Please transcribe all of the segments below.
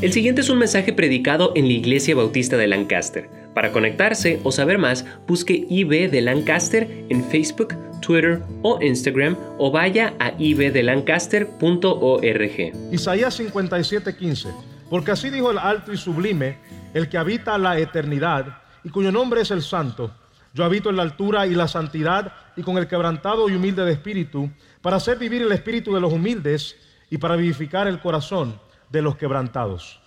El siguiente es un mensaje predicado en la Iglesia Bautista de Lancaster. Para conectarse o saber más, busque IB de Lancaster en Facebook, Twitter o Instagram o vaya a ibdelancaster.org. Isaías 57:15. Porque así dijo el alto y sublime, el que habita la eternidad y cuyo nombre es el santo. Yo habito en la altura y la santidad y con el quebrantado y humilde de espíritu, para hacer vivir el espíritu de los humildes y para vivificar el corazón de los quebrantados.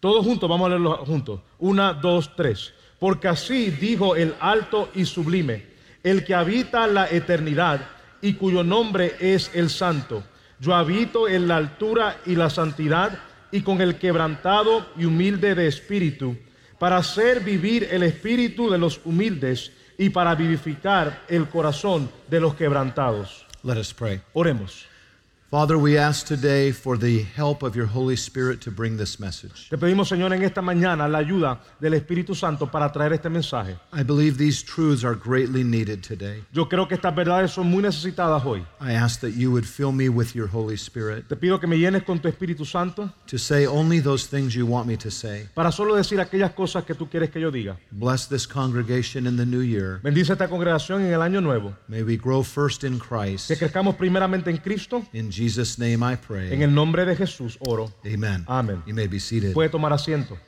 Todos juntos, vamos a leerlo juntos. Una, dos, tres. Porque así dijo el alto y sublime, el que habita la eternidad y cuyo nombre es el santo. Yo habito en la altura y la santidad y con el quebrantado y humilde de espíritu, para hacer vivir el espíritu de los humildes y para vivificar el corazón de los quebrantados. Let us pray. Oremos. Father, we ask today for the help of your Holy Spirit to bring this message. Te pedimos, Señor, en esta mañana la ayuda del Espíritu Santo para traer este mensaje. I believe these truths are greatly needed today. Yo creo que estas verdades son muy necesitadas hoy. I ask that you would fill me with your Holy Spirit Te pido que me llenes con tu Espíritu Santo to say only those things you want me to say. para solo decir aquellas cosas que tú quieres que yo diga. Bless this congregation in the new year. Bendice esta congregación en el año nuevo. May we grow first in Christ. Que crezcamos primeramente en Cristo. In Jesus' name I pray. En el nombre de Jesús oro. Amen. Amén. You may be seated. Puede tomar asiento.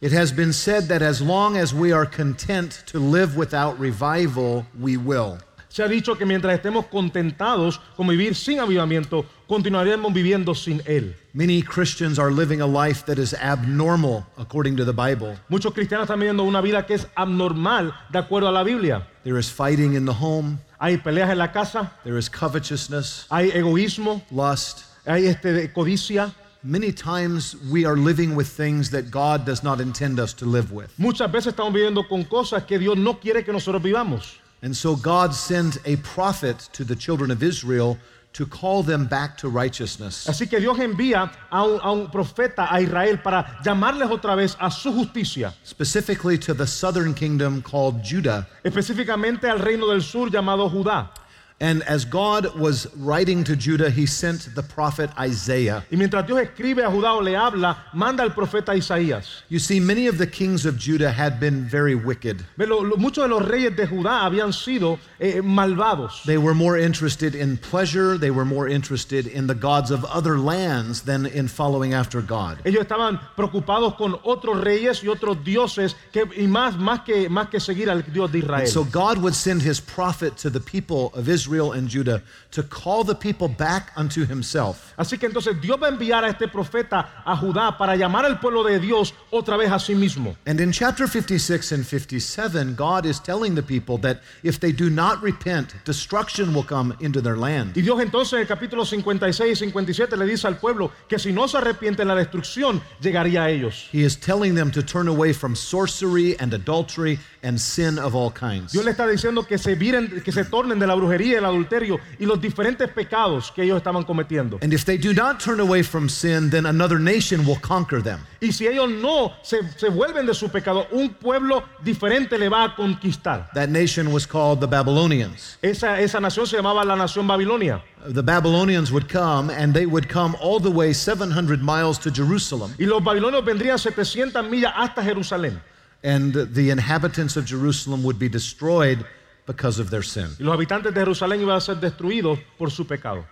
It has been said that as long as we are content to live without revival, we will. Se ha dicho que mientras estemos contentados con vivir sin avivamiento, continuaremos viviendo sin él. Many Christians are living a life that is abnormal according to the Bible. Muchos cristianos están viviendo una vida que es abnormal de acuerdo a la Biblia. There is fighting in the home, Hay peleas en la casa, there is covetousness, hay egoísmo, lust. hay este codicia. Many times we are living with things that God does not intend us to live with. Muchas veces estamos viviendo con cosas que Dios no quiere que nosotros vivamos. And so God sent a prophet to the children of Israel to call them back to righteousness. Así que Dios envía a un, a un profeta a Israel para llamarles otra vez a su justicia, Specifically to the southern kingdom called Judah. específicamente al reino del sur llamado Judá. And as God was writing to Judah, he sent the prophet Isaiah. Y mientras Dios escribe a Judá o le habla, manda al profeta Isaías. You see, many of the kings of Judah had been very wicked. Lo- muchos de los reyes de Judá habían sido eh, malvados. They were more interested in pleasure, they were more interested in the gods of other lands than in following after God. Ellos estaban preocupados con otros reyes y otros dioses que, y más, más, que, más que seguir al Dios de Israel. So God would send his prophet to the people of Israel and Judah to call the people back unto himself. Así que entonces Dios va a enviar a este profeta a Judá para llamar al pueblo de Dios otra vez a sí mismo. And in chapter 56 and 57, God is telling the people that if they do not repent, destruction will come into their land. Y Dios entonces en el capítulo 56 y 57 le dice al pueblo que si no se arrepiente la destrucción llegaría a ellos. He is telling them to turn away from sorcery and adultery and sin of all kinds. Dios le está diciendo que se viren, que se tornen de la brujería, el adulterio y los diferentes pecados que ellos estaban cometiendo. And if they do not turn away from sin, then another nation will conquer them. Y si ellos no se, se vuelven de su pecado, un pueblo diferente le va a conquistar. That nation was called the Babylonians. Esa, esa nación se llamaba la nación Babilonia. The Babylonians would come, and they would come all the way 700 miles to Jerusalem. Y los babilonios vendrían 700 millas hasta Jerusalén. And the inhabitants of Jerusalem would be destroyed because of their sin. Y los habitantes de Jerusalén iban a ser destruidos por su pecado.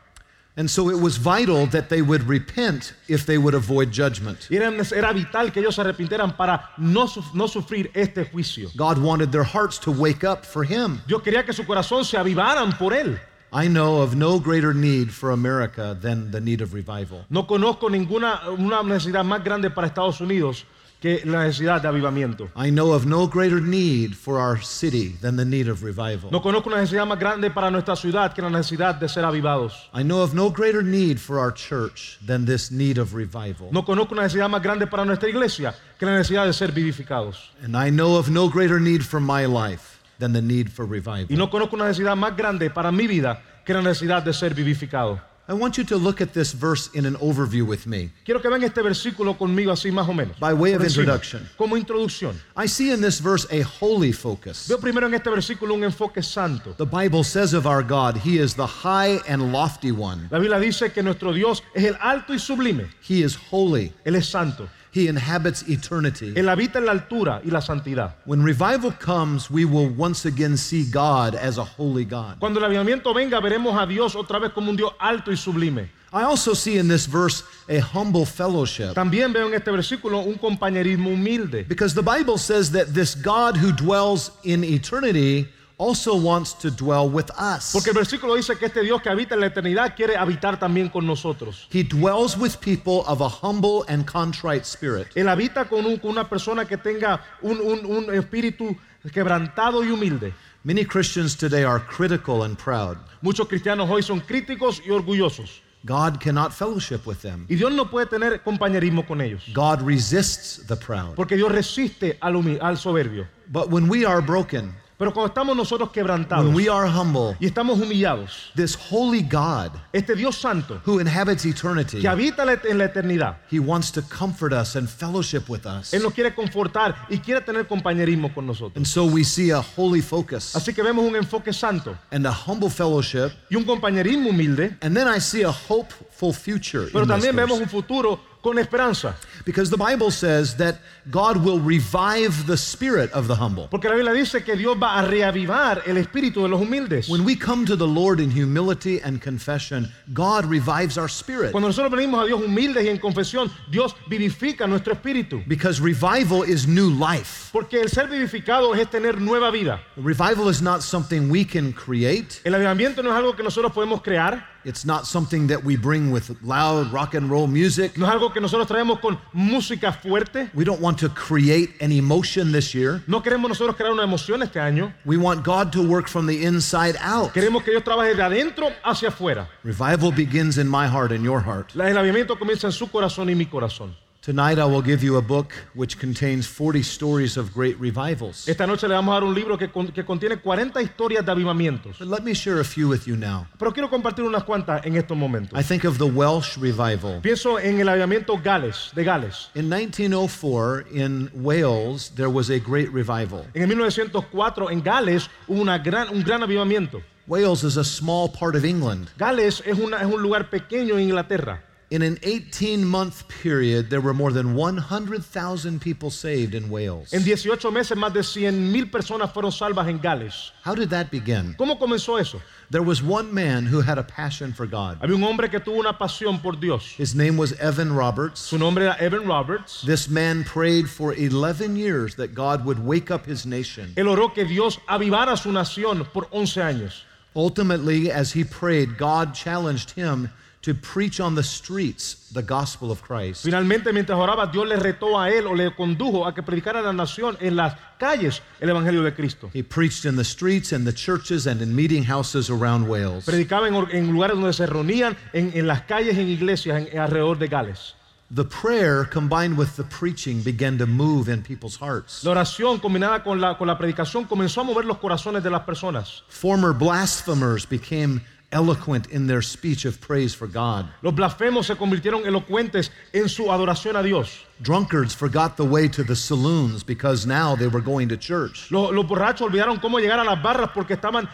And so it was vital that they would repent if they would avoid judgment. Era, era vital que ellos se arrepintieran para no, no sufrir este juicio. God wanted their hearts to wake up for Him. Dios quería que su corazón se avivaran por él. I know of no greater need for America than the need of revival. No conozco ninguna una necesidad más grande para Estados Unidos que la necesidad de avivamiento. I know of no greater need for our city than the need of revival. No conozco una necesidad más grande para nuestra ciudad que la necesidad de ser avivados. I know of no greater need for our church than this need of revival. No conozco una necesidad más grande para nuestra iglesia que la necesidad de ser vivificados. And I know of no greater need for my life than the need for Y revival. no conozco una necesidad más grande para mi vida que la necesidad de ser vivificado. I want you to look at this verse in an overview with me. Quiero que vean este versículo conmigo así más o menos. By way of introduction. Como introducción. I see in this verse a holy focus. Veo primero en este versículo un enfoque santo. The Bible says of our God, He is the high and lofty one. La Biblia dice que nuestro Dios es el alto y sublime. He is holy. Él es santo. He inhabits eternity. Él habita en la altura y la santidad. When revival comes, we will once again see God as a holy God. Cuando el avivamiento venga, veremos a Dios otra vez como un Dios alto y sublime. I also see in this verse a humble fellowship. También veo en este versículo un compañerismo humilde. Because the Bible says that this God who dwells in eternity also wants to dwell with us. Porque el versículo dice que este Dios que habita en la eternidad quiere habitar también con nosotros. He dwells with people of a humble and contrite spirit. Él habita con, un- con una persona que tenga un, un- un espíritu quebrantado y humilde. Many Christians today are critical and proud. Muchos cristianos hoy son críticos y orgullosos. God cannot fellowship with them. Y Dios no puede tener compañerismo con ellos. God resists the proud. Porque Dios resiste al, al soberbio. But when we are broken, Pero cuando estamos nosotros quebrantados when we are humble, y estamos humillados, this holy God este Dios santo who inhabits eternity, que habita en la eternidad, he wants to comfort us and fellowship with us. Él nos quiere confortar y quiere tener compañerismo con nosotros. And so we see a holy focus Así que vemos un enfoque santo and a humble fellowship. y un compañerismo humilde, And then I see a hopeful future. pero también vemos un futuro con esperanza. Because the Bible says that God will revive the spirit of the humble. Porque la Biblia dice que Dios va a reavivar el espíritu de los humildes. When we come to the Lord in humility and confession, God revives our spirit. Cuando nosotros venimos a Dios humildes y en confesión, Dios vivifica nuestro espíritu. Because revival is new life. Porque el ser vivificado es tener nueva vida. Revival is not something we can create. El avivamiento no es algo que nosotros podemos crear, It's not something that we bring with loud rock and roll music. no es algo que nosotros traemos con música fuerte. We don't want to create an emotion this year. No queremos nosotros crear una emoción este año. We want God to work from the inside out. Queremos que Dios trabaje de adentro hacia afuera. Revival begins in my heart and your heart. El avivamiento comienza en su corazón y mi corazón. Tonight I will give you a book which contains 40 stories of great revivals. Esta noche le vamos a dar un libro que, con- que contiene 40 historias de avivamientos. But let me share a few with you now. Pero quiero compartir unas cuantas en estos momentos. I think of the Welsh revival. Pienso en el avivamiento Gales, de Gales. In 1904, in Wales, there was a great revival. En el 1904 en Gales hubo una gran, un gran avivamiento. Wales is a small part of England. Gales es, una- es un lugar pequeño en Inglaterra. In an 18 month period, there were more than 100,000 people saved in Wales. En 18 meses más de 100 mil personas fueron salvas en Gales. How did that begin? ¿Cómo comenzó eso? There was one man who had a passion for God. Había un hombre que tuvo una pasión por Dios. His name was Evan Roberts. Su nombre era Evan Roberts. This man prayed for 11 years that God would wake up his nation. Él oró que Dios avivara su nación por 11 años. Ultimately, as he prayed, God challenged him to preach on the streets the gospel of Christ. Finalmente, mientras oraba, Dios le retó a él o le condujo a que predicara a la nación en las calles el Evangelio de Cristo. He preached in the streets and the churches and in meeting houses around Wales. Predicaba en, lugares donde se reunían, en, en las calles, en iglesias, en- alrededor de Gales. The prayer combined with the preaching began to move in people's hearts. La oración combinada con la, con la predicación comenzó a mover los corazones de las personas. Former blasphemers became eloquent in their speech of praise for God. Los blasfemos se convirtieron elocuentes en su adoración a Dios. Drunkards forgot the way to the saloons because now they were going to church. Los, los borrachos olvidaron cómo llegar a las barras porque estaban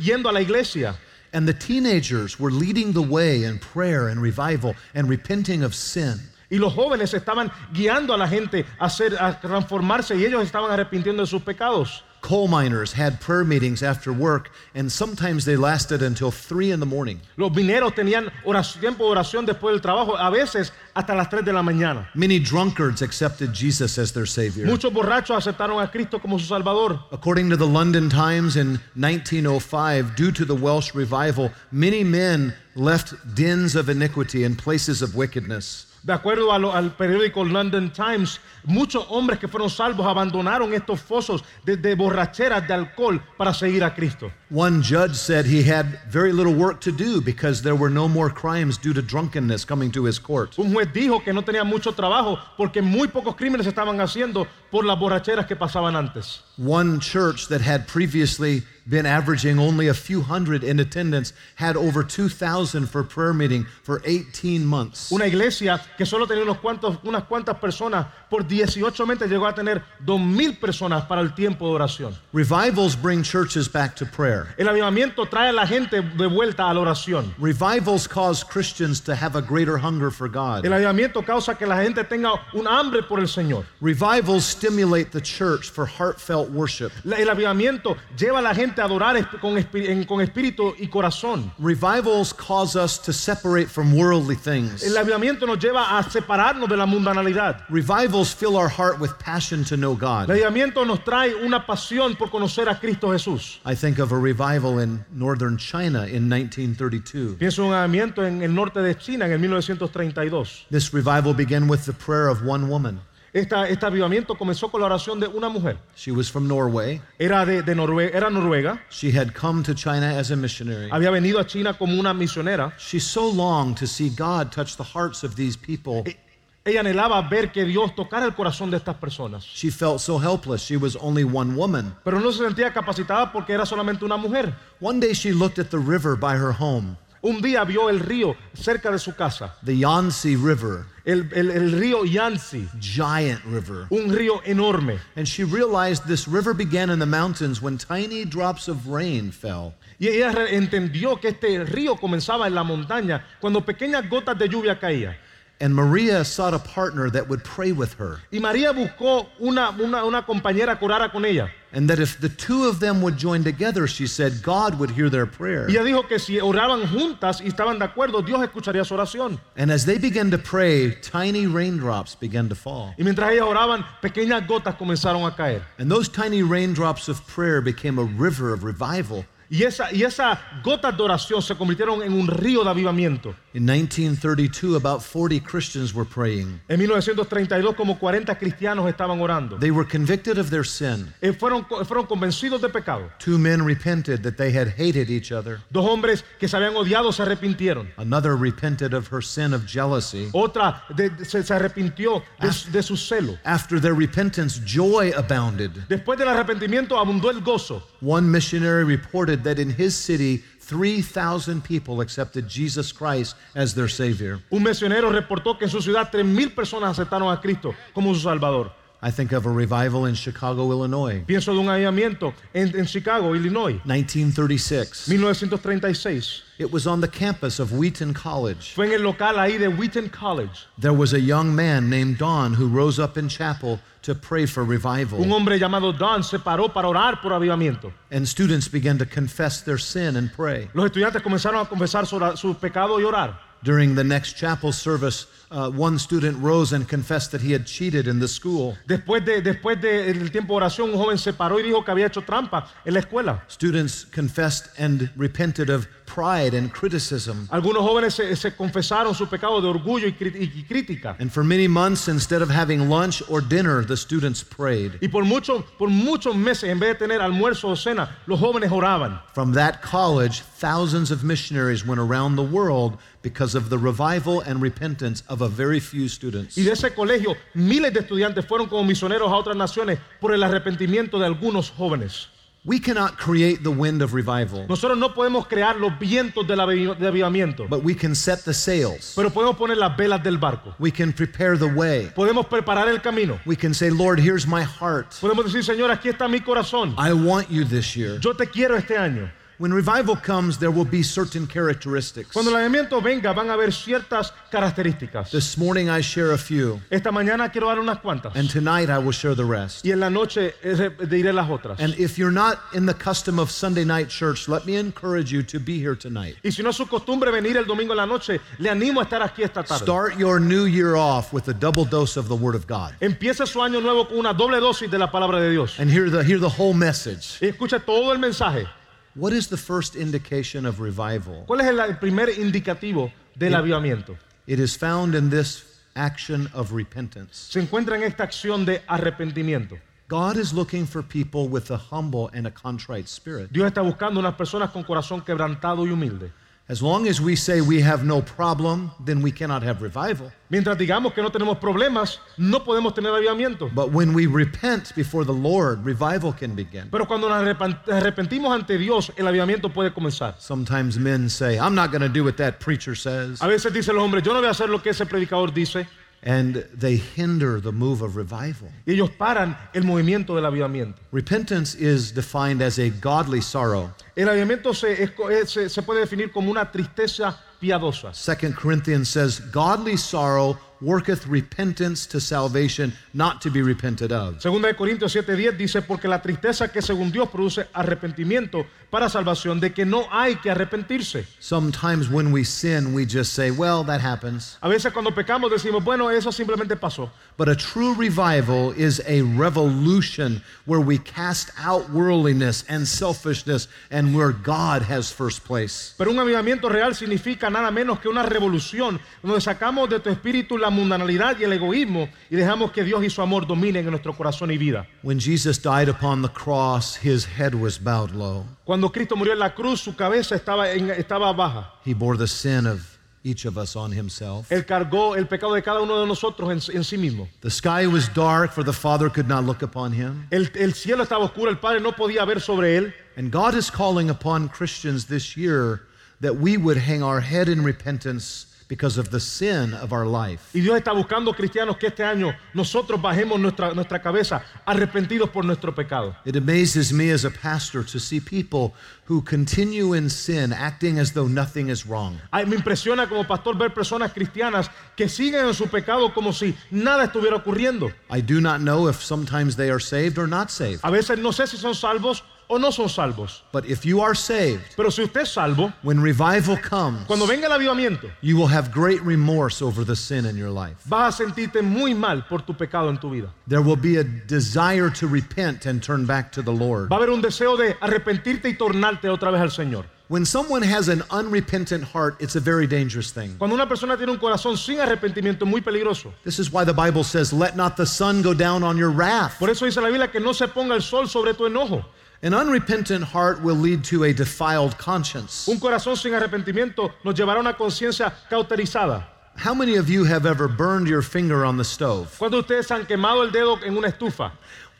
yendo a la iglesia. And the teenagers were leading the way in prayer and revival and repenting of sin. Y los jóvenes estaban guiando a la gente a, hacer, a transformarse y ellos estaban arrepintiendo de sus pecados. Coal miners had prayer meetings after work, and sometimes they lasted until 3 in the morning. Los mineros tenían oración- tiempo de oración después del trabajo, a veces hasta las 3 de la mañana. Many drunkards accepted Jesus as their Savior. Muchos borrachos aceptaron a Cristo como su Salvador. According to the London Times in 1905, due to the Welsh revival, many men left dens of iniquity and places of wickedness. De acuerdo lo- al periódico London Times, muchos hombres que fueron salvos abandonaron estos fosos de, de borracheras, de alcohol, para seguir a Cristo. One judge said he had very little work to do because there were no more crimes due to drunkenness coming to his court. Un juez dijo que no tenía mucho trabajo porque muy pocos crímenes estaban haciendo por las borracheras que pasaban antes. One church that had previously been averaging only a few hundred in attendance had over 2,000 for prayer meeting for 18 months. Una iglesia que solo tenía unos cuantos, unas cuantas personas, por 18 meses llegó a tener 2.000 personas para el tiempo de oración. Revivals bring churches back to prayer. El avivamiento trae a la gente de vuelta a la oración. Revivals cause Christians to have a greater hunger for God. El avivamiento causa que la gente tenga un hambre por el Señor. Revivals stimulate the church for heartfelt worship. El avivamiento lleva a la gente a adorar con, espíritu y corazón. Revivals cause us to separate from worldly things. El avivamiento nos lleva a separarnos de la mundanalidad. Revivals fill our heart with passion to know El God. avivamiento nos trae una pasión por conocer a Cristo Jesús. I think of a revival in northern China in 1932. Pienso en un avivamiento en el norte de China en el 1932. This revival began with the prayer of one woman. Esta- este avivamiento comenzó con la oración de una mujer. She was from Norway. Era de, de Norue- era noruega. She had come to China as a missionary. Había venido a China como una misionera. She so longed to see God touch the hearts of these people. E- Ella anhelaba ver que Dios tocara el corazón de estas personas. She felt so helpless. She was only one woman. Pero no se sentía capacitada porque era solamente una mujer. One day she looked at the river by her home, Un día vio el río cerca de su casa. the Yangtze River, El, el- el río Yangtze. giant river. Un río enorme. And she realized this river began in the mountains when tiny drops of rain fell. Y ella entendió que este río comenzaba en la montaña cuando pequeñas gotas de lluvia caían. And Maria sought a partner that would pray with her. Y María buscó una, una, una compañera que orara con ella. And that if the two of them would join together, she said, God would hear their prayer. Y ella dijo que si oraban juntas y estaban de acuerdo, Dios escucharía su oración. And as they began to pray, tiny raindrops began to fall. Y mientras ellas oraban, pequeñas gotas comenzaron a caer. And those tiny raindrops of prayer became a river of revival. Y, esa, y esas gotas de oración se convirtieron en un río de avivamiento. In 1932, about 40 Christians were praying. En 1932, como 40 cristianos estaban orando. They were convicted of their sin. Eh, fueron, fueron convencidos de pecado. Two men repented that they had hated each other. Dos hombres que se habían odiado se arrepintieron. Another repented of her sin of jealousy. Otra de- de- se, se arrepintió de, de su celo. After their repentance, joy abounded. Después del arrepentimiento abundó el gozo. One missionary reported that in his city, 3,000 people accepted Jesus Christ as their Savior. Un misionero reportó que en su ciudad 3.000 personas aceptaron a Cristo como su Salvador. I think of a revival in Chicago, Illinois, Pienso de un avivamiento en, en Chicago, Illinois, 1936. 1936. It was on the campus of Wheaton College. Fue en el local ahí de Wheaton College. There was a young man named Don who rose up in chapel to pray for revival. Un hombre llamado Don se paró para orar por avivamiento. And students began to confess their sin and pray. Los estudiantes comenzaron a confesar su, su pecado y orar. During the next chapel service, uh, one student rose and confessed that he had cheated in the school. Después, de, después del tiempo de oración, un joven se paró y dijo que había hecho trampa en la escuela. Students confessed and repented of pride and criticism. Algunos jóvenes se, se confesaron su pecado de orgullo y, y crítica. And for many months, instead of having lunch or dinner, the students prayed. Y por, mucho, por muchos meses, en vez de tener almuerzo o cena, los jóvenes oraban. From that college, thousands of missionaries went around the world because of the revival and repentance of a very few students. Y de ese colegio, miles de estudiantes fueron como misioneros a otras naciones por el arrepentimiento de algunos jóvenes. We cannot create the wind of revival, Nosotros no podemos crear los vientos del avi- de avivamiento, but we can set the sails. pero podemos poner las velas del barco. We can prepare the way. Podemos preparar el camino. We can say, Lord, here's my heart. Podemos decir, Señor, aquí está mi corazón. I want you this year. Yo te quiero este año. When revival comes, there will be certain characteristics. Cuando el avivamiento venga, van a haber ciertas características. This morning I share a few, Esta mañana quiero dar unas cuantas. and tonight I will share the rest. Y en la noche eh, diré las otras. And if you're not in the custom of Sunday night church, let me encourage you to be here tonight. Y si no es su costumbre venir el domingo en la noche, le animo a estar aquí esta tarde. Start your new year off with a double dose of the Word of God. Empiece su año nuevo con una doble dosis de la palabra de Dios. And hear the, hear the whole message. Y escucha todo el mensaje. What is the first indication of revival? ¿Cuál es el, primer indicativo del avivamiento? It is found in this action of repentance. Se encuentra en esta acción de arrepentimiento. God is looking for people with a humble and a contrite spirit. Dios está buscando unas personas con corazón quebrantado y humilde. As long as we say we have no problem, then we cannot have revival. Mientras digamos que no tenemos problemas, no podemos tener avivamiento. But when we repent before the Lord, revival can begin. Pero cuando nos arrepentimos ante Dios, el avivamiento puede comenzar. Sometimes men say, I'm not going to do what that preacher says. A veces dicen los hombres, yo no voy a hacer lo que ese predicador dice. And they hinder the move of revival. Y ellos paran el movimiento del avivamiento. Repentance is defined as a godly sorrow. El avivamiento se, se- se puede definir como una tristeza piadosa. 2 Corinthians says, Godly sorrow worketh repentance to salvation, not to be repented of. Segunda de Corintios 7:10 dice, porque la tristeza que según Dios produce arrepentimiento para salvación, de que no hay que arrepentirse. Sometimes when we sin, we just say, Well, that happens. A veces cuando pecamos decimos, bueno, eso simplemente pasó. But a true revival is a revolution where we cast out worldliness and selfishness and where God has first place. Pero un avivamiento real significa nada menos que una revolución, donde sacamos de tu espíritu la mundanalidad y el egoísmo y dejamos que Dios y su amor dominen en nuestro corazón y vida. When Jesus died upon the cross, his head was bowed low. Cuando Cristo murió en la cruz, su cabeza estaba, en- estaba baja. He bore the sin of each of us on himself. Él cargó el pecado de cada uno de nosotros en, en sí mismo. The sky was dark, for the Father could not look upon him. El, el cielo estaba oscuro, el Padre no podía ver sobre él. And God is calling upon Christians this year that we would hang our head in repentance because of the sin of our life. Y Dios está buscando cristianos que este año nosotros bajemos nuestra, nuestra cabeza arrepentidos por nuestro pecado. It amazes me as a pastor to see people who continue in sin, acting as though nothing is wrong. Ay, me impresiona como pastor ver personas cristianas que siguen en su pecado como si nada estuviera ocurriendo. I do not know if sometimes they are saved or not saved. A veces no sé si son salvos o no son salvos. But if you are saved, Pero si usted es salvo, when revival comes, cuando venga el avivamiento, you will have great remorse over the sin in your life. vas a sentirte muy mal por tu pecado en tu vida. There will be a desire to repent and turn back to the Lord. Va a haber un deseo de arrepentirte y tornarte otra vez al Señor. When someone has an unrepentant heart, it's a very dangerous thing. Cuando una persona tiene un corazón sin arrepentimiento es muy peligroso. This is why the Bible says, Let not the sun go down on your wrath. Por eso dice la Biblia que no se ponga el sol sobre tu enojo. An unrepentant heart will lead to a defiled conscience. Un corazón sin arrepentimiento nos llevará a una conciencia cauterizada. How many of you have ever burned your finger on the stove? Cuando ustedes han quemado el dedo en una estufa,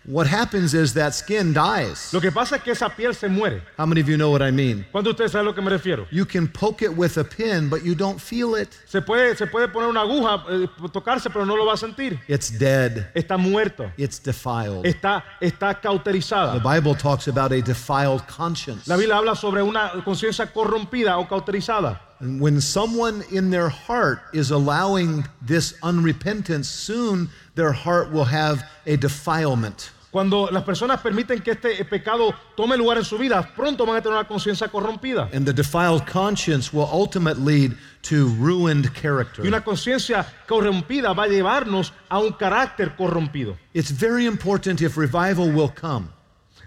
What happens is that skin dies. lo que pasa es que esa piel se muere. How many of you know what I mean? ¿Cuándo ustedes saben a lo que me refiero? You can poke it with a pin, but you don't feel it. Se puede, se puede poner una aguja, eh, tocarse, pero no lo va a sentir. It's dead. Está muerto. It's defiled. Está, está The cauterizada. Bible talks about a defiled conscience. La Biblia habla sobre una conciencia corrompida o cauterizada. And when someone in their heart is allowing this unrepentance, soon their heart will have a defilement. Cuando las personas permiten que este eh, pecado tome lugar en su vida, pronto van a tener una conciencia corrompida. And the defiled conscience will ultimately lead to ruined character. Y una conciencia corrompida va a llevarnos a un carácter corrompido. It's very important if revival will come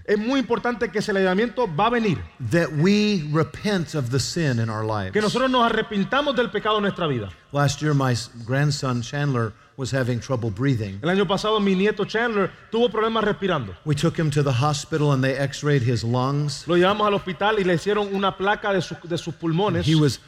Es muy importante que ese levantamiento va a venir. that we repent of the sin in our lives. Que nosotros nos arrepintamos del pecado en nuestra vida. Last year, my grandson Chandler was having trouble breathing. El año pasado mi nieto Chandler tuvo problemas respirando. We took him to the hospital and they x rayed his lungs. Lo llevamos al hospital y le hicieron una placa de, su- de sus pulmones. He was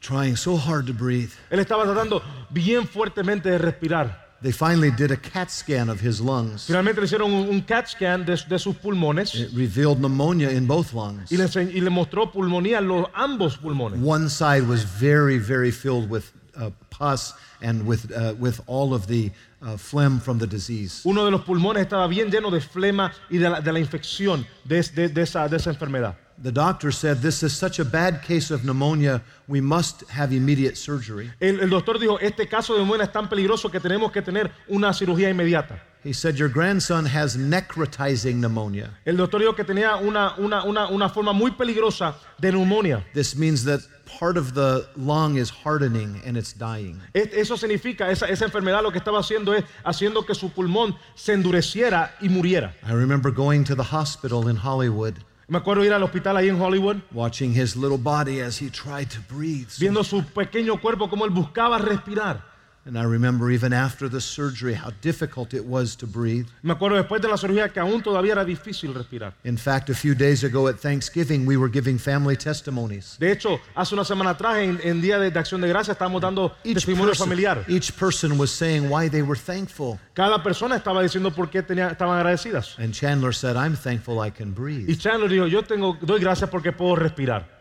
trying so hard to breathe. Él estaba tratando bien fuertemente de respirar. They finally did a CAT scan of his lungs. Finalmente le hicieron un, un CAT scan de, de sus pulmones It revealed pneumonia in both lungs. y le, y le mostró pulmonía en los ambos pulmones. One side was very, very filled with uh, pus and with, uh, with all of the uh, phlegm from the disease. Uno de los pulmones estaba bien lleno de flema y de la, de la infección de, de- de esa, de esa enfermedad. The doctor said, This is such a bad case of pneumonia, we must have immediate surgery. El, el doctor dijo, este caso de pneumonia es tan peligroso que tenemos que tener una cirugía inmediata. He said, Your grandson has necrotizing pneumonia. El doctor dijo que tenía una, una, una, una forma muy peligrosa de pneumonia. This means that part of the lung is hardening and it's dying. Eso significa, esa, esa enfermedad lo que estaba haciendo es haciendo que su pulmón se endureciera y muriera. I remember going to the hospital in Hollywood, Me acuerdo ir al hospital ahí en Hollywood, watching his little body as he tried to breathe. Viendo su pequeño cuerpo como él buscaba respirar. And I remember even after the surgery how difficult it was to breathe. Me acuerdo después de la cirugía que aún todavía era difícil respirar. In fact, a few days ago at Thanksgiving, we were giving family testimonies. De hecho, hace una semana atrás, en, en Día de, de Acción de Gracias, estábamos dando Each testimonio person, familiar. each person was saying why they were thankful. Cada persona estaba diciendo por qué tenía, estaban agradecidas. And Chandler said, I'm thankful I can Y breathe. Chandler dijo, yo tengo, doy gracias porque puedo respirar.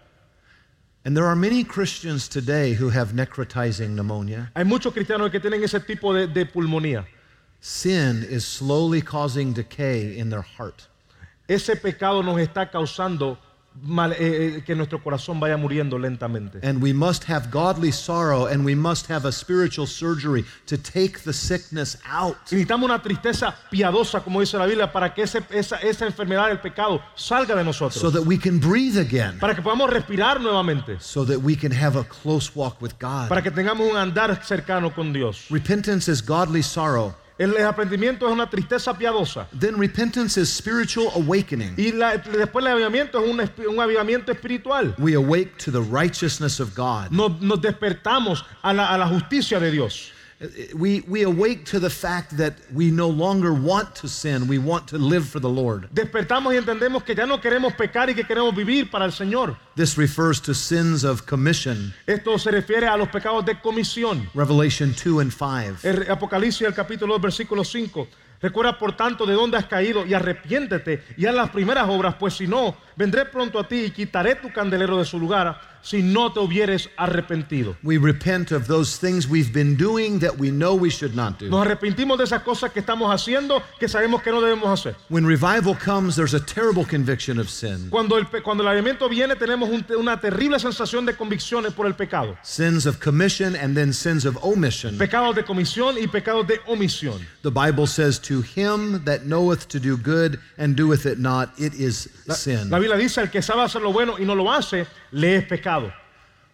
And there are many Christians today who have necrotizing pneumonia. Hay muchos cristianos que tienen ese tipo de, de pulmonía. Sin is slowly causing decay in their heart. Ese pecado nos está causando mal- eh, eh, que nuestro corazón vaya muriendo lentamente. And we must have godly sorrow and we must have a spiritual surgery to take the sickness out. Y necesitamos una tristeza piadosa, como dice la Biblia, para que ese- esa, esa enfermedad del pecado salga de nosotros. so that we can breathe again, para que podamos respirar nuevamente. so that we can have a close walk with God. Para que tengamos un andar cercano con Dios. Repentance is godly sorrow. El arrepentimiento es una tristeza piadosa. Then repentance is spiritual awakening. Y la- después el avivamiento es un, un avivamiento espiritual. We awake to the righteousness of God. Nos, nos despertamos a la, a la justicia de Dios. We, we awake to the fact that we no longer want to sin, we want to live for the Lord. Despertamos y entendemos que ya no queremos pecar y que queremos vivir para el Señor. This refers to sins of commission, Esto se refiere a los pecados de comisión. Revelation 2 and 5. El Apocalipsis, el capítulo 2, versículo 5. Recuerda por tanto de dónde has caído y arrepiéntete y haz las primeras obras, pues si no, vendré pronto a ti y quitaré tu candelero de su lugar si no te hubieres arrepentido. We repent of those things we've been doing that we know we should not do. Nos arrepentimos de esas cosas que estamos haciendo que sabemos que no debemos hacer. When revival comes, there's a terrible conviction of sin. Cuando el, cuando el avivamiento viene tenemos un una terrible sensación de convicciones por el pecado. Sins of commission and then sins of omission. Pecados de comisión y pecados de omisión. The Bible says, To him that knoweth to do good and doeth it not, it is sin. La Biblia dice, el que sabe hacer lo bueno y no lo hace, le es pecado.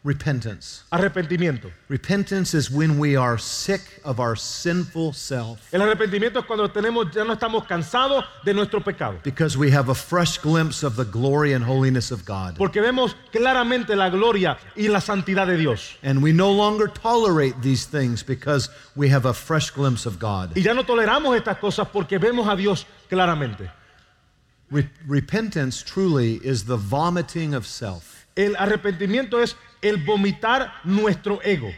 Repentance. Arrepentimiento. Repentance is when we are sick of our sinful self El arrepentimiento es cuando tenemos, ya no estamos cansados de nuestro pecado. because we have a fresh glimpse of the glory and holiness of God. Porque vemos claramente la gloria y la santidad de Dios. And we no longer tolerate these things because we have a fresh glimpse of God. Y ya no toleramos estas cosas porque vemos a Dios claramente. Re- repentance truly is the vomiting of self. El arrepentimiento es el vomitar nuestro ego.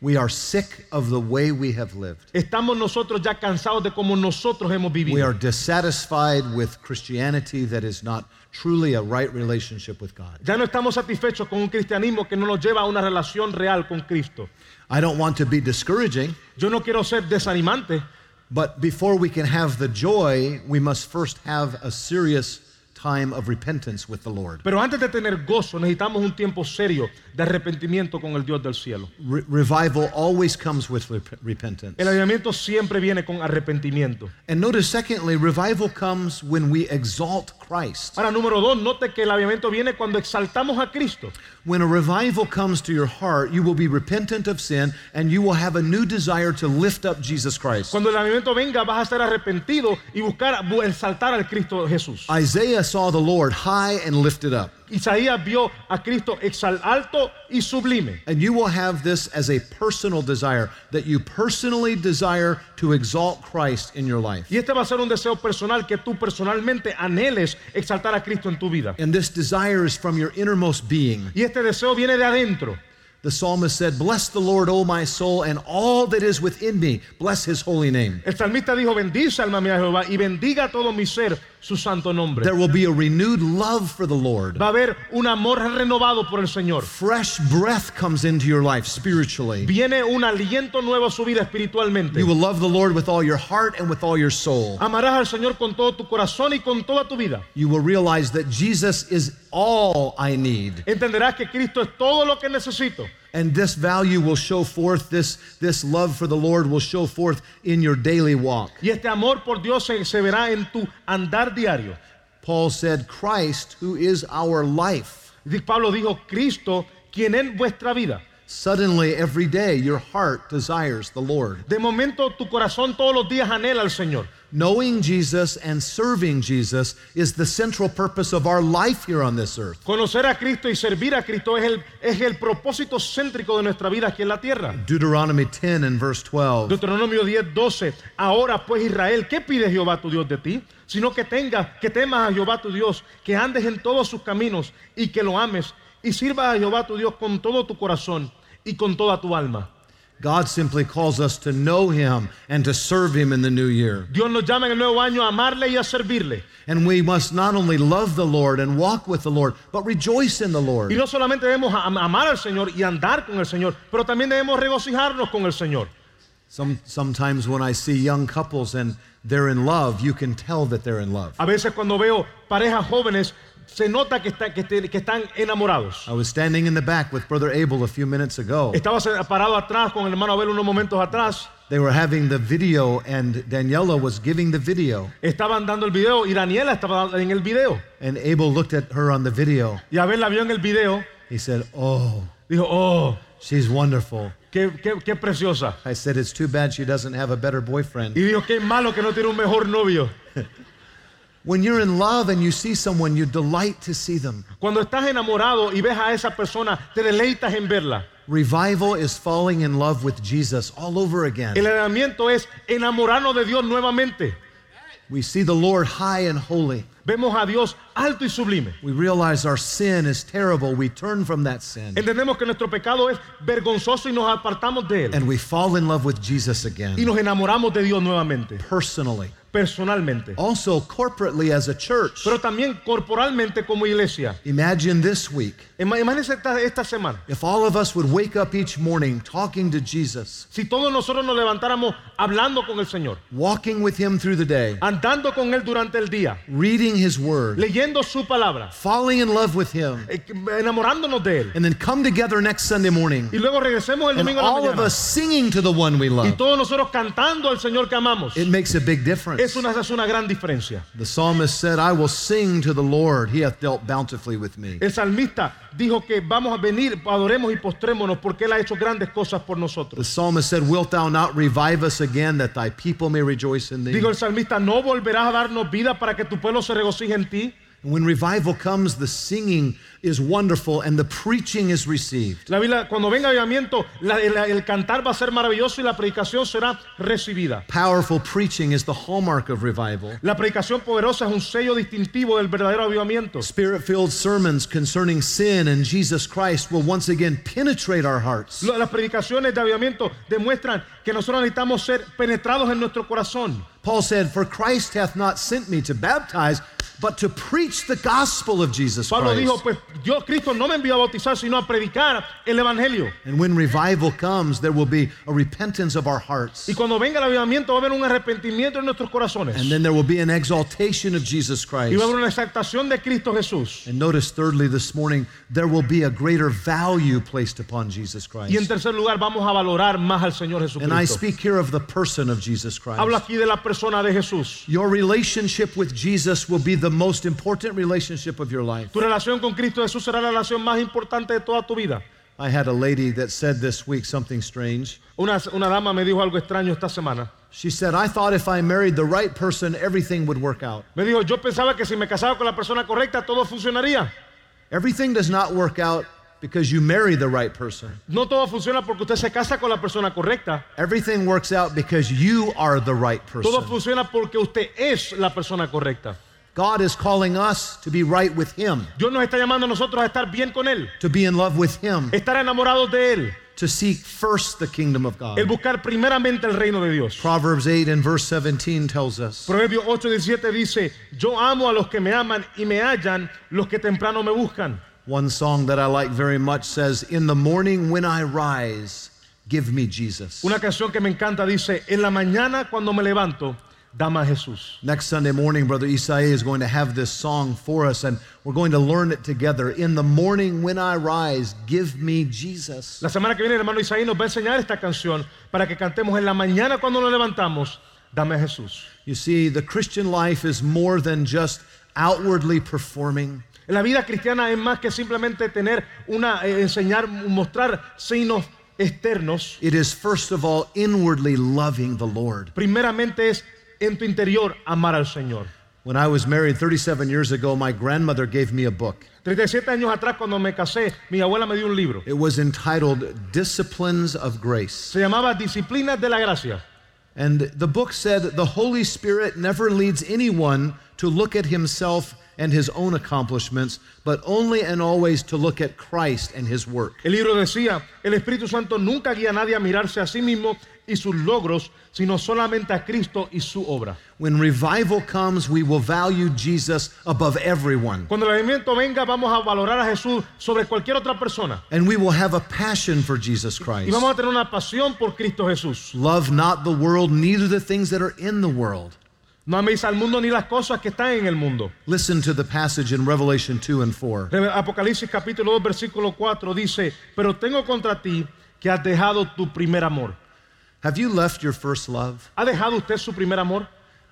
We are sick of the way we have lived. Estamos nosotros ya cansados de cómo nosotros hemos vivido. We are dissatisfied with Christianity that is not truly a right relationship with God. Ya no estamos satisfechos con un cristianismo que no nos lleva a una relación real con Cristo. I don't want to be discouraging, Yo no quiero ser desanimante, but before we can have the joy, we must first have a serious time of repentance with the Lord. pero antes de tener gozo necesitamos un tiempo serio de arrepentimiento con el Dios del cielo. Re- revival always comes with rep- repentance. El avivamiento siempre viene con arrepentimiento. And notice, secondly, revival comes when we exalt Christ. Ahora, número dos, note que el avivamiento viene cuando exaltamos a Cristo. When a revival comes to your heart, you will be repentant of sin and you will have a new desire to lift up Jesus Christ. Cuando el avivamiento venga, vas a estar arrepentido y buscar exaltar al Cristo Jesús. Isaiah saw the Lord high and lifted up. Isaías vio a Cristo exal alto y sublime. And you will have this as a personal desire, that you personally desire to exalt Christ in your life. Y este va a ser un deseo personal que tú personalmente anheles exaltar a Cristo en tu vida. And this desire is from your innermost being. Y este deseo viene de adentro. The psalmist said, Bless the Lord, O my soul, and all that is within me. Bless his holy name. El salmista dijo, bendice alma mía Jehová y bendiga todo mi ser su santo nombre. There will be a renewed love for the Lord. Va a haber un amor renovado por el Señor. Fresh breath comes into your life spiritually. Viene un aliento nuevo a su vida espiritualmente. You will love the Lord with all your heart and with all your soul. Amarás al Señor con todo tu corazón y con toda tu vida. You will realize that Jesus is all I need. Entenderás que Cristo es todo lo que necesito. And this value will show forth, this, this love for the Lord will show forth in your daily walk. Y este amor por Dios se, se verá en tu andar diario. Paul said, Christ, who is our life. Pablo dijo, Cristo, quien es vuestra vida. Suddenly, every day, your heart desires the Lord. De momento tu corazón todos los días anhela al Señor. Knowing Jesus and serving Jesus is the central purpose of our life here on this earth. Conocer a Cristo y servir a Cristo es el, es el propósito céntrico de nuestra vida aquí en la tierra. Deuteronomy 10 and verse 12. Deuteronomio 10, 12. Ahora pues Israel, ¿qué pide Jehová tu Dios de ti? Sino que tengas, que temas a Jehová tu Dios, que andes en todos sus caminos y que lo ames y sirvas a Jehová tu Dios con todo tu corazón y con toda tu alma. God simply calls us to know Him and to serve Him in the new year. Dios nos llama en el nuevo año a amarle y a servirle. And we must not only love the Lord and walk with the Lord, but rejoice in the Y Lord. no solamente debemos amar al Señor y andar con el Señor, pero también debemos regocijarnos con el Señor. Some, sometimes when I see young couples and they're in love, you can tell that they're in love. A veces cuando veo parejas jóvenes, se nota que, está- que te- que están enamorados. I was standing in the back with Brother Abel a few minutes ago. Estaba se- parado atrás con el hermano Abel unos momentos atrás. They were having the video, and Daniela was giving the video. Estaban dando el video y Daniela estaba en el video. And Abel looked at her on the video. Y Abel la vio en el video. He said, Oh, Dijo, oh, she's wonderful. qué, qué, qué preciosa. I said, It's too bad she doesn't have a better boyfriend. Y dijo, qué malo que no tiene un mejor novio. When you're in love and you see someone, you delight to see them. Cuando estás enamorado y ves a esa persona, te deleitas en verla. Revival is falling in love with Jesus all over again. El enamoramiento es enamorarnos de Dios nuevamente. We see the Lord high and holy. Vemos a Dios alto y sublime. We realize our sin is terrible. We turn from that sin. Entendemos que nuestro pecado es vergonzoso y nos apartamos de él. And we fall in love with Jesus again. Y nos enamoramos de Dios nuevamente, personally. Personalmente. Also, corporately as a church. Pero también corporalmente como iglesia. Imagine this week Ima- Imagínense esta, esta semana. if all of us would wake up each morning talking to Jesus, Si todos nosotros nos levantáramos hablando con el Señor, walking with Him through the day, andando con Él durante el día, reading His Word, leyendo su palabra, falling in love with Him, eh, enamorándonos de Él. and then come together next Sunday morning, Y luego regresemos el and domingo a la all of us singing to the one we love. Y todos nosotros cantando al Señor que amamos. It makes a big Es difference. una, es una gran diferencia. The psalmist said, I will sing to the Lord. He hath dealt bountifully with me. El salmista dijo que vamos a venir, adoremos y postrémonos porque Él ha hecho grandes cosas por The nosotros. psalmist said, Wilt thou not revive us again that thy people may rejoice in thee? Dijo el salmista, no volverás a darnos vida para que tu pueblo se regocije en ti. When revival comes, the singing is wonderful and the preaching is received. La Biblia, cuando venga avivamiento, la- el, el cantar va a ser maravilloso y la predicación será recibida. Powerful preaching is the hallmark of revival. La predicación poderosa es un sello distintivo del verdadero avivamiento. Spirit filled sermons concerning sin and Jesus Christ will once again penetrate our hearts. Las predicaciones de avivamiento demuestran que nosotros necesitamos ser penetrados en nuestro corazón. Paul said, For Christ hath not sent me to baptize, but to preach the gospel of Jesus Pablo Christ. dijo, pues Dios, Cristo no me envió a bautizar, sino a predicar el evangelio. And when revival comes, there will be a repentance of our hearts. Y cuando venga el avivamiento va a haber un arrepentimiento en nuestros corazones. And then there will be an exaltation of Jesus Christ. Y va a haber una exaltación de Cristo Jesús. And notice, thirdly, this morning, there will be a greater value placed upon Jesus Christ. Y en tercer lugar vamos a valorar más al Señor And I speak here of the person of Jesus Christ. Hablo aquí de la persona de Jesús. Your relationship with Jesus will be the most important relationship of your life. Tu relación con Cristo Jesús será la relación más importante de toda tu vida. I had a lady that said this week something strange. Una, una dama me dijo algo extraño esta semana. She said, I thought if I married the right person, everything would work out. Me dijo, yo pensaba que si me casaba con la persona correcta todo funcionaría. Everything does not work out because you marry the right person. No todo funciona porque usted se casa con la persona correcta. Everything works out because you are the right Todo person. funciona porque usted es la persona correcta. God is calling us to be right with Him, Dios nos está llamando a nosotros a estar bien con Él, to be in love with Him, estar enamorados de Él, to seek first the kingdom of el God. buscar primeramente el reino de Dios. Proverbs 8 and verse 17 tells us, Proverbios 8:17 dice, yo amo a los que me aman y me hallan los que temprano me buscan. one song that I like very much says, In the morning when I rise, give me Jesus. Una canción que me encanta dice, en la mañana cuando me levanto, dame a Jesús. Next Sunday morning, Brother Isaiah is going to have this song for us, and we're going to learn it together. In the morning when I rise, give me Jesus. La semana que viene el hermano Isaí nos va a enseñar esta canción para que cantemos en la mañana cuando nos levantamos, dame Jesús. You see, the Christian life is more than just outwardly performing. La vida cristiana es más que simplemente tener una, eh, enseñar, mostrar signos externos. It is, first of all, inwardly loving the Lord. Primeramente es en tu interior amar al Señor. When I was married 37 years ago, my grandmother gave me a book. 37 años atrás cuando me casé, mi abuela me dio un libro. It was entitled Disciplines of Grace. Se llamaba Disciplinas de la Gracia. And the book said the Holy Spirit never leads anyone to look at himself and his own accomplishments, but only and always to look at Christ and his work. El libro decía, el Espíritu Santo nunca guía a nadie a mirarse a sí mismo y sus logros, sino solamente a Cristo y su obra. When revival comes, we will value Jesus above everyone. Cuando el avivamiento venga, vamos a valorar a Jesús sobre cualquier otra persona. And we will have a passion for Jesus Y Christ. vamos a tener una pasión por Cristo Jesús. Love not the world, neither the things that are in the world. No améis al mundo ni las cosas que están en el mundo. Listen to the passage in Revelation 2 and 4. Reve- Apocalipsis capítulo 2, versículo 4 dice, pero tengo contra ti que has dejado tu primer amor. Have you left your first love? ¿Ha dejado usted su primer amor?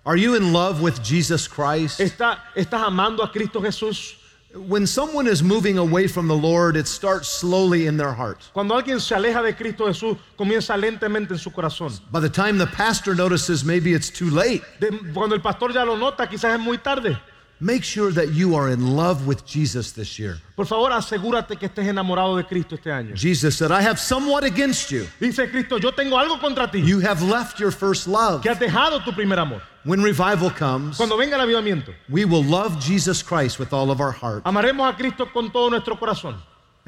Are you in love with Jesus Christ? ¿Está, ¿Estás amando a Cristo Jesús? When someone is moving away from the Lord, it starts slowly in their heart. Cuando alguien se aleja de Cristo Jesús, comienza lentamente en su corazón. By the time the pastor notices, maybe it's too late. De- cuando el pastor ya lo nota, quizás es muy tarde. Make sure that you are in love with Jesus this year. Por favor, asegúrate que estés enamorado de Cristo este año. Jesus said, I have somewhat against you. Dice Cristo, yo tengo algo contra ti, You have left your first love. que has dejado tu primer amor. When revival comes, Cuando venga el avivamiento, we will love Jesus Christ with all of our heart. amaremos a Cristo con todo nuestro corazón.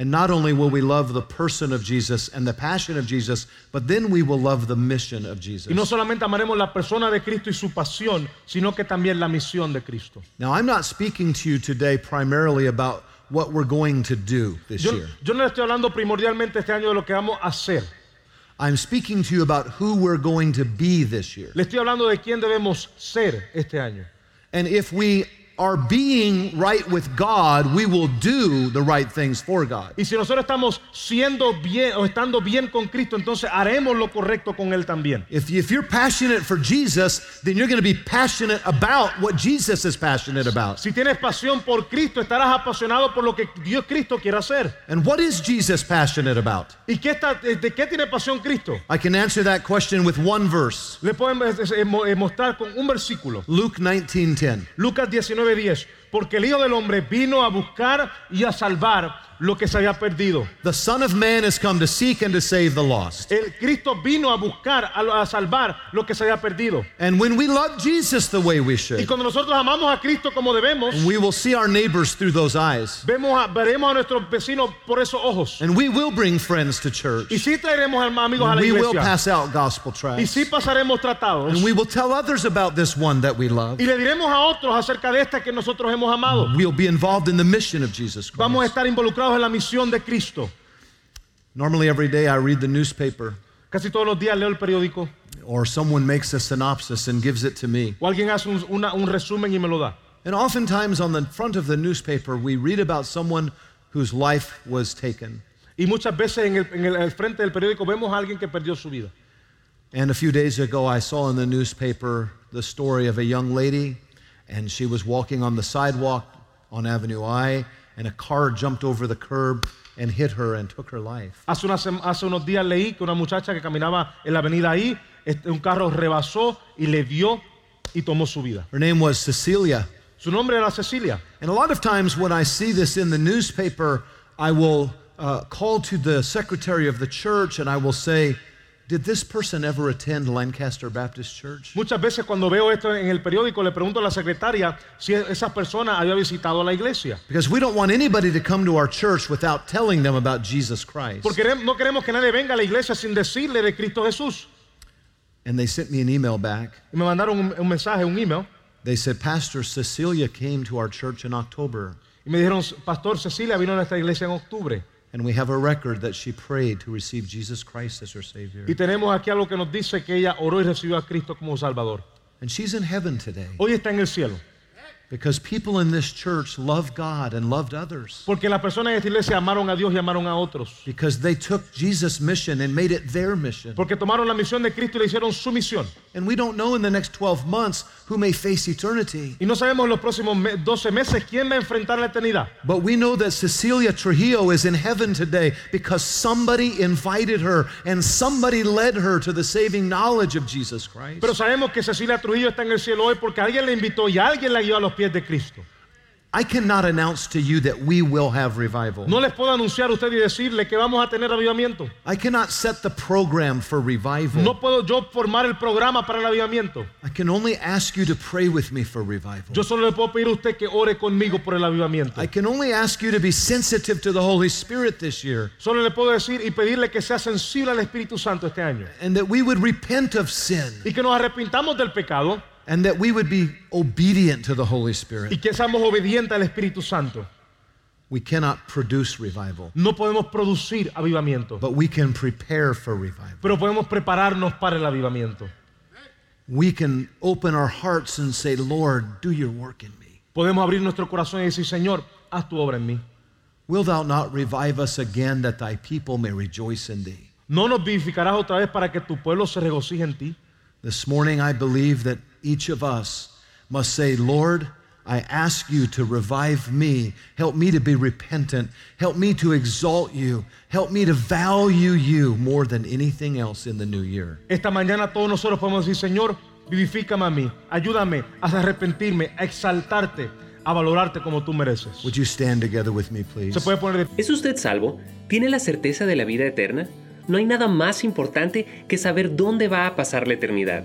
And not only will we love the person of Jesus and the passion of Jesus, but then we will love the mission of Jesus. Y no solamente amaremos la persona de Cristo y su pasión, sino que también la misión de Cristo. Now, I'm not speaking to you today primarily about what we're going to do this Yo, year. yo no estoy hablando primordialmente este año de lo que vamos a hacer. I'm speaking to you about who we're going to be this year. Le estoy hablando de quién debemos ser este año. And if we are being right with God, we will do the right things for God. Y si nosotros estamos siendo bien o estando bien con Cristo, entonces haremos lo correcto con Él también. If, if you're passionate for Jesus, then you're going to be passionate about what Jesus is passionate about. Si tienes pasión por Cristo, estarás apasionado por lo que Dios Cristo quiere hacer. And what is Jesus passionate about? ¿Y qué está, de qué tiene pasión Cristo? I can answer that question with one verse. Le podemos eh, eh, eh, mostrar con un versículo. Luke 19:10. Lucas 19:10. Porque el Hijo del Hombre vino a buscar y a salvar lo que se había perdido. The Son of Man has come to seek and to save the lost. El Cristo vino a buscar, a, a salvar lo que se había perdido. And when we love Jesus the way we Y should, cuando nosotros amamos a Cristo como debemos, we will see our neighbors through those eyes. vemos a- veremos a nuestros vecinos por esos ojos. And we will bring friends to church. Y sí traeremos amigos a la We will iglesia. pass out gospel Y sí tracts. pasaremos tratados. And we will tell others about this one that we love. Y le diremos a otros acerca de esta que nosotros hemos amado. We'll be involved in the mission of Jesus Christ. Vamos a estar involucrados en la misión de Cristo. Normally, every day I read the newspaper, Casi todos los días leo el periódico or someone makes a synopsis and gives it to me. o alguien hace un, una- un resumen y me lo da. And oftentimes on the front of the newspaper, we read about someone whose life was taken. Y muchas veces en el, en el frente del periódico vemos a alguien que perdió su vida. And a few days ago, I saw in the newspaper the story of a young lady, and she was walking on the sidewalk on Avenue I, and a car jumped over the curb and hit her and took her life. Hace, una hace unos días leí que una muchacha que caminaba en la avenida ahí, este, un carro rebasó y le dio y tomó su vida. Her name was Cecilia. Su nombre era Cecilia. And a lot of times when I see this in the newspaper, I will uh, call to the secretary of the church and I will say, Did this person ever attend Lancaster Baptist Church? Muchas veces cuando veo esto en el periódico le pregunto a la secretaria si esa persona había visitado la iglesia. Because we don't want anybody to come to our church without telling them about Jesus Christ. Porque no queremos que nadie venga a la iglesia sin decirle de Cristo Jesús. And they sent me an email back. Y me mandaron un, un mensaje, un email, They said, Pastor Cecilia came to our church in October, y me dijeron, Pastor Cecilia vino a nuestra iglesia en octubre. And we have a record that she prayed to receive Jesus Christ as her Savior. Y tenemos aquí algo que nos dice que ella oró y recibió a Cristo como Salvador. And she's in heaven today. Hoy está en el cielo. Because people in this church love God and loved others. Porque las personas en esta iglesia amaron a Dios y amaron a otros. Because they took Jesus' mission and made it their mission. Porque tomaron la misión de Cristo y le hicieron su misión. And we don't know in the next 12 months who may face eternity. Y no sabemos en los próximos 12 meses quién va a enfrentar la eternidad. But we know that Cecilia Trujillo is in heaven today because somebody invited her and somebody led her to the saving knowledge of Jesus Christ. Pero sabemos que Cecilia Trujillo está en el cielo hoy porque alguien la invitó y alguien la guió a los pies de Cristo. I cannot announce to you that we will have revival. No les puedo anunciar a usted y decirle que vamos a tener avivamiento. I cannot set the program for revival. No puedo yo formar el programa para el avivamiento. I can only ask you to pray with me for revival. Yo solo le puedo pedir a usted que ore conmigo por el avivamiento. I can only ask you to be sensitive to the Holy Spirit this year Solo le puedo decir y pedirle que sea sensible al Espíritu Santo este año. and that we would repent of sin Y que nos arrepintamos del pecado and that we would be obedient to the Holy Spirit. y que seamos obedientes al Espíritu Santo. We cannot produce revival, No podemos producir avivamiento, but we can prepare for revival. pero podemos prepararnos para el avivamiento. We can open our hearts and say, Lord, do your work in me. Podemos abrir nuestro corazón y decir, Señor, haz tu obra en mí. Will thou not revive us again that thy people may rejoice in thee? No nos vivificarás otra vez para que tu pueblo se regocije en ti. This morning, I believe that each of us must say, Lord, I ask you to revive me. Help me to be repentant. Help me to exalt you. Help me to value you more than anything else in the new year. Esta mañana todos nosotros podemos decir, Señor, vivifícame a mí, ayúdame a arrepentirme, a exaltarte, a valorarte como tú mereces. Would you stand together with me, please? Se puede poner de ¿Es usted salvo? ¿Tiene la certeza de la vida eterna? No hay nada más importante que saber dónde va a pasar la eternidad.